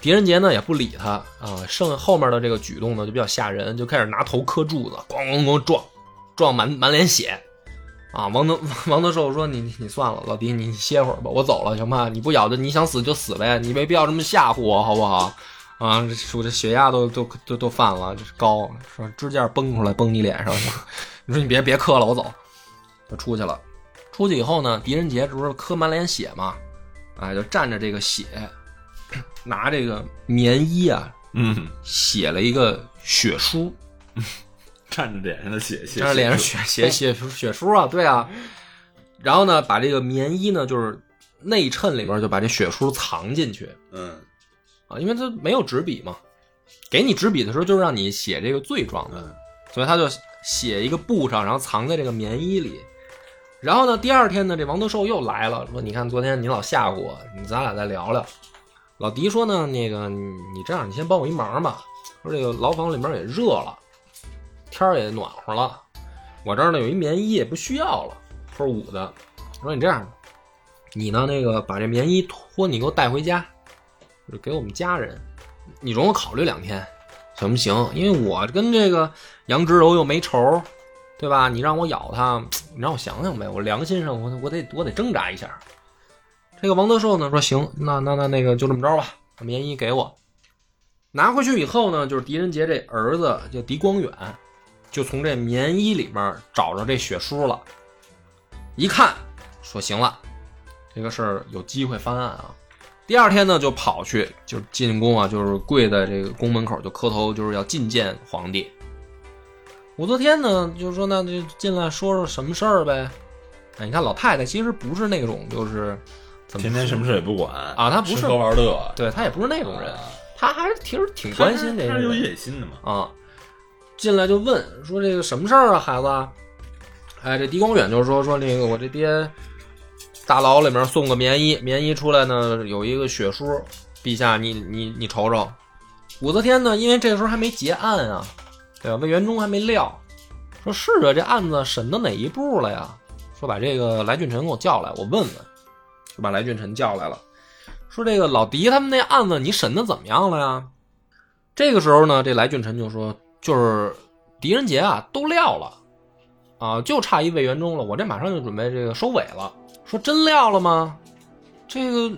狄仁杰呢也不理他啊，剩后面的这个举动呢就比较吓人，就开始拿头磕柱子，咣咣咣撞，撞满满脸血。啊，王德 王德寿说：“你你算了，老狄你歇会儿吧，我走了，行吧？你不咬的，你想死就死呗，你没必要这么吓唬我，好不好？啊，说这血压都都都都犯了，这是高，说支架崩出来崩你脸上。你说你别别磕了，我走，就出去了。出去以后呢，狄仁杰这不是磕满脸血吗？哎，就蘸着这个血，拿这个棉衣啊嗯，写了一个血书，蘸着脸上的血，蘸着脸上血血血血书啊，对啊。然后呢，把这个棉衣呢，就是内衬里边就把这血书藏进去嗯啊，因为他没有纸笔嘛，给你纸笔的时候就是让你写这个罪状的，嗯所以他就写一个布上，然后藏在这个棉衣里。然后呢，第二天呢，这王德寿又来了，说：“你看昨天你老吓唬我，你咱俩再聊聊。”老狄说呢：“那个你这样，你先帮我一忙吧。说这个牢房里面也热了，天儿也暖和了，我这儿呢有一棉衣也不需要了，说捂的。说你这样，你呢那个把这棉衣脱你给我带回家，就给我们家人，你容我考虑两天，行不行？因为我跟这个杨直柔又没仇，对吧？你让我咬他，你让我想想呗，我良心上我我得我得挣扎一下。这个王德寿呢说行，那那那那个就这么着吧，把棉衣给我。拿回去以后呢，就是狄仁杰这儿子叫狄光远，就从这棉衣里面找着这血书了，一看说行了，这个事儿有机会翻案啊。第二天呢，就跑去就进宫啊，就是跪在这个宫门口就磕头，就是要觐见皇帝。武则天呢，就是说那就进来说说什么事儿呗。哎，你看老太太其实不是那种就是怎么天天什么事也不管啊她不是吃喝玩乐，对她也不是那种人，啊她还是其实挺关心这他是有野心的嘛。啊。进来就问说这个什么事儿啊，孩子？哎，这狄光远就说说那个我这爹大牢里面送个棉衣，棉衣出来呢有一个血书，陛下你你你瞅瞅。武则天呢，因为这时候还没结案啊，对吧？魏元忠还没撂，说是啊，这案子审到哪一步了呀？说把这个来俊臣给我叫来，我问问。就把来俊臣叫来了，说这个老狄他们那案子你审的怎么样了呀？这个时候呢，这来俊臣就说，就是狄仁杰啊都撂了，啊，就差一魏元忠了，我这马上就准备这个收尾了。说真撂了吗？这个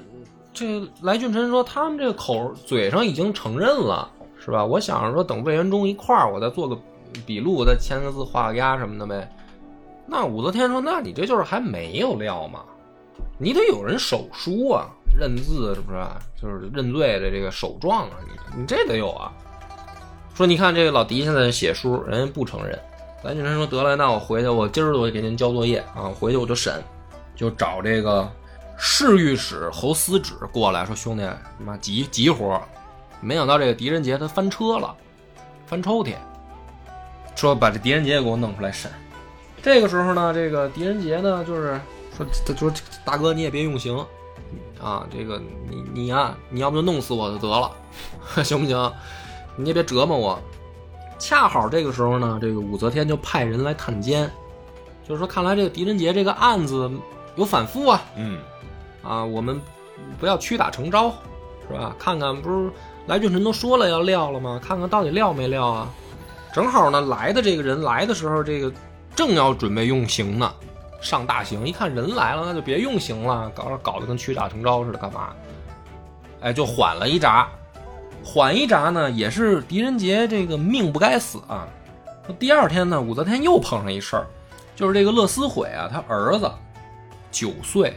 这个来俊臣说他们这个口嘴上已经承认了，是吧？我想着说等魏元忠一块儿，我再做个笔录，再签个字、画个押什么的呗。那武则天说，那你这就是还没有料嘛？你得有人手书啊，认字是不是？就是认罪的这个手状啊，你你这得有啊。说你看这个老狄现在写书，人家不承认。蓝俊臣说得了，那我回去，我今儿我就给您交作业啊，回去我就审，就找这个侍御史侯思止过来说，兄弟，妈急急活。没想到这个狄仁杰他翻车了，翻抽屉，说把这狄仁杰给我弄出来审。这个时候呢，这个狄仁杰呢，就是说，他说大哥你也别用刑啊，这个你你呀、你要不就弄死我就得了，行不行？你也别折磨我。恰好这个时候呢，这个武则天就派人来探监，就是说，看来这个狄仁杰这个案子有反复啊，嗯，啊，我们不要屈打成招，是吧？看看不是来俊臣都说了要撂了吗？看看到底撂没撂啊？正好呢，来的这个人来的时候，这个正要准备用刑呢，上大刑。一看人来了，那就别用刑了，搞搞得跟屈打成招似的，干嘛？哎，就缓了一闸。缓一闸呢，也是狄仁杰这个命不该死啊。第二天呢，武则天又碰上一事儿，就是这个乐思悔啊，他儿子九岁，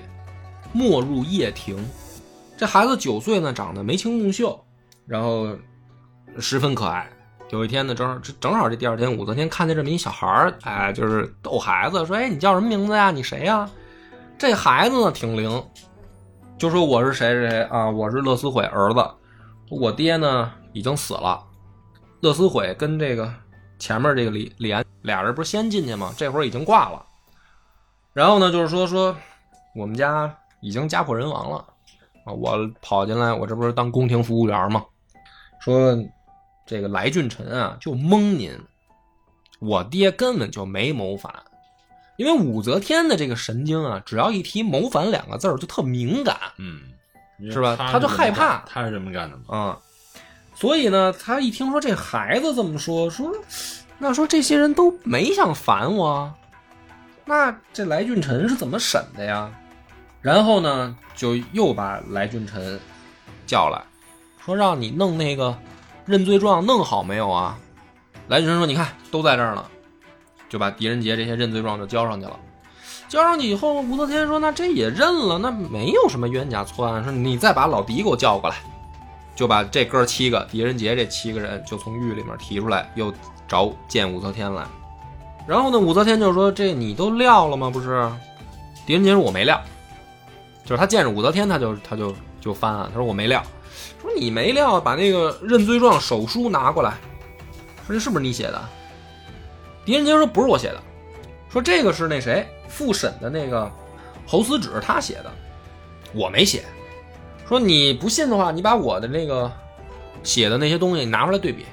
没入掖庭。这孩子九岁呢，长得眉清目秀，然后十分可爱。有一天呢，正好正好这第二天，武则天看见这么一小孩儿，哎，就是逗孩子，说：“哎，你叫什么名字呀？你谁呀？”这孩子呢挺灵，就说：“我是谁谁谁啊？我是乐思悔儿子，我爹呢已经死了。”乐思悔跟这个前面这个李李安俩人不是先进去吗？这会儿已经挂了。然后呢，就是说说我们家已经家破人亡了啊！我跑进来，我这不是当宫廷服务员吗？说这个来俊臣啊，就蒙您，我爹根本就没谋反，因为武则天的这个神经啊，只要一提谋反两个字儿就特敏感嗯，是吧他他就害怕他是这么干的嘛。啊、所以呢，他一听说这孩子这么说，说那说这些人都没想反我，那这来俊臣是怎么审的呀？然后呢，就又把来俊臣叫来，说让你弄那个认罪状弄好没有啊？来俊臣说：“你看都在这儿呢。”就把狄仁杰这些认罪状就交上去了。交上去以后，武则天说：“那这也认了，那没有什么冤假错案。说你再把老狄给我叫过来。”就把这哥七个狄仁杰这七个人就从狱里面提出来，又找见武则天来。然后呢，武则天就说：“这你都撂了吗？不是？”狄仁杰说：“我没撂。”就是他见着武则天，他就他就就翻案，他说：“我没撂。”说你没料，把那个认罪状手书拿过来，说这是不是你写的？狄仁杰说：“不是我写的。”说这个是那谁复审的那个侯思止他写的，我没写。说你不信的话，你把我的那个写的那些东西拿出来对比，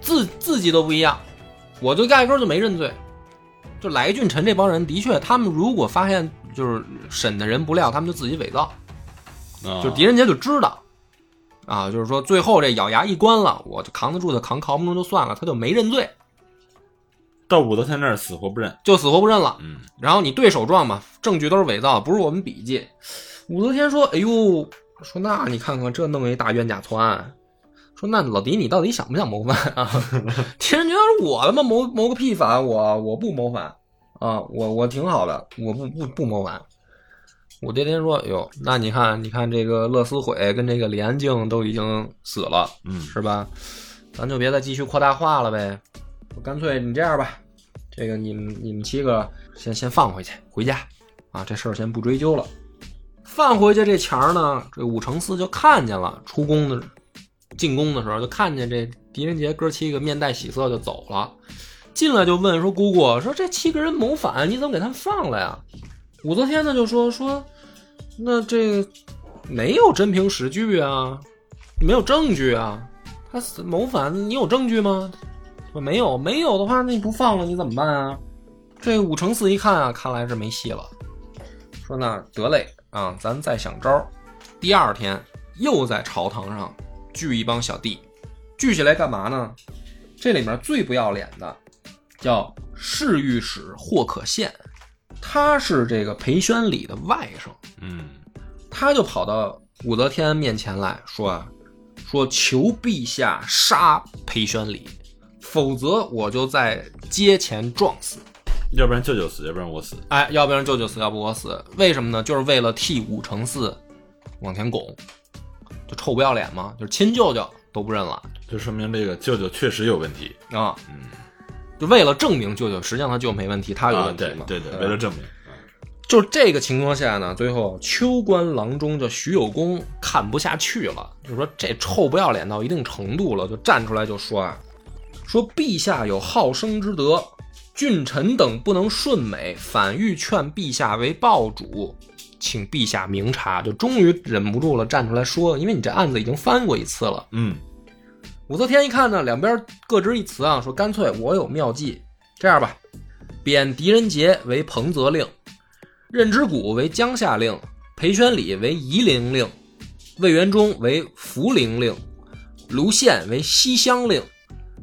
字字迹都不一样，我就压根儿就没认罪。就来俊臣这帮人，的确，他们如果发现就是审的人不料，他们就自己伪造。啊就狄仁杰就知道，啊，就是说最后这咬牙一关了，我就扛得住的扛，扛不住就算了，他就没认罪，到武则天那儿死活不认。就死活不认了。嗯，然后你对手状嘛，证据都是伪造，不是我们笔记。武则天说：“哎呦，说那你看看这弄一大冤假错案，说那老狄你到底想不想谋反啊？”狄仁杰说：“我他妈谋谋个屁反，我我不谋反啊，我我挺好的，我不不不谋反。”武则天说：“哎呦，那你看你看这个乐思悔跟这个李安静都已经死了，嗯是吧？咱就别再继续扩大化了呗。我干脆你这样吧，这个你们你们七个先先放回去，回家啊，这事儿先不追究了。放回去这钱儿呢，这武承嗣就看见了，出宫的进宫的时候就看见这狄仁杰哥七个面带喜色就走了，进来就问说：“姑姑，说这七个人谋反，你怎么给他们放了呀？”武则天呢就说说，那这没有真凭实据啊，没有证据啊，他谋反，你有证据吗？没有，没有的话，那你不放了，你怎么办啊？这武承嗣一看啊，看来是没戏了，说那得嘞啊，咱再想招。第二天又在朝堂上聚一帮小弟，聚起来干嘛呢？这里面最不要脸的叫侍御史霍可宪，他是这个裴宣礼的外甥，嗯，他就跑到武则天面前来说啊，说求陛下杀裴宣礼，否则我就在街前撞死。要不然舅舅死，要不然我死。哎，要不然舅舅死，要不我死，为什么呢？就是为了替武承嗣往前拱，就臭不要脸嘛，就是亲舅舅都不认了就说明这个舅舅确实有问题啊！嗯，就为了证明舅舅，实际上他舅没问题，他有啊，问题嘛？对对对，吧为了证明，就这个情况下呢，最后秋官郎中叫徐有功看不下去了，就说这臭不要脸到一定程度了，就站出来就说啊，说陛下有好生之德，俊臣等不能顺美，反欲劝陛下为暴主，请陛下明察。就终于忍不住了，站出来说，因为你这案子已经翻过一次了。嗯武则天一看呢，两边各执一词啊，说干脆我有妙计，这样吧，贬狄仁杰为彭泽令，任之谷为江夏令，裴宣礼为夷陵令，魏元忠为涪陵令，卢宪为西乡令，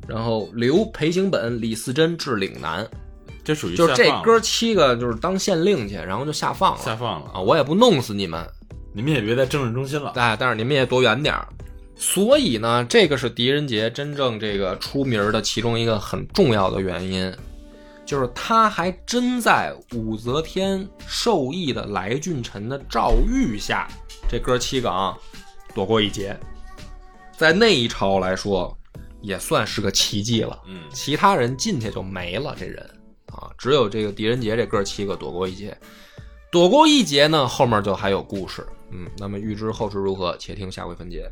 然后留裴行本、李嗣珍至岭南，这属于就是这哥七个就是当县令去，然后就下放了下放了啊，我也不弄死你们，你们也别在政治中心了。哎，但是你们也躲远点儿。所以呢，这个是狄仁杰真正这个出名儿的其中一个很重要的原因，就是他还真在武则天授意的来俊臣的诏谕下，这哥七个啊躲过一劫，在那一朝来说，也算是个奇迹了。嗯其他人进去就没了，这人啊，只有这个狄仁杰这哥七个躲过一劫。躲过一劫呢，后面就还有故事。嗯，那么预知后事如何，且听下回分解。